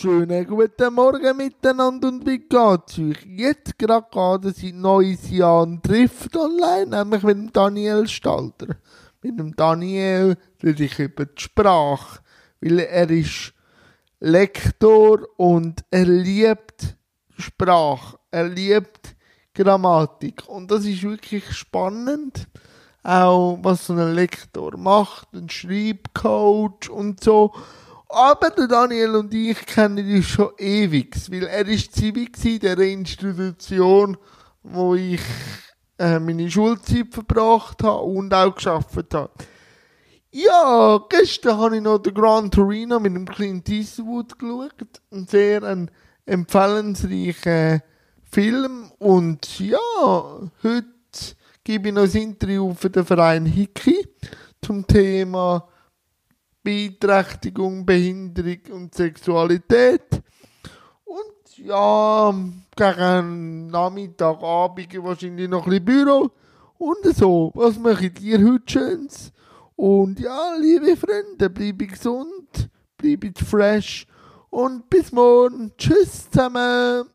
Schönen guten Morgen miteinander und wie geht's euch? Jetzt gerade geht ein neues Jahr trifft online, nämlich mit dem Daniel Stalter. Mit dem Daniel rede ich über die Sprache, weil er ist Lektor und er liebt Sprache, er liebt Grammatik und das ist wirklich spannend, auch was so ein Lektor macht, ein Schreibcoach und so. Aber der Daniel und ich kennen uns schon ewig, weil er ist Zivi in der Institution, wo ich äh, meine Schulzeit verbracht habe und auch geschafft habe. Ja, gestern habe ich noch den Gran Torino mit dem Clint Eastwood geschaut. Ein sehr empfehlensreicher Film. Und ja, heute gebe ich noch ein Interview für den Verein Hickey zum Thema Beeinträchtigung, Behinderung und Sexualität. Und ja, gegen Nachmittag, Abend wahrscheinlich noch ein bisschen Büro. Und so, was macht ihr heute Schönes? Und ja, liebe Freunde, bleibe gesund, bleibe fresh und bis morgen. Tschüss zusammen.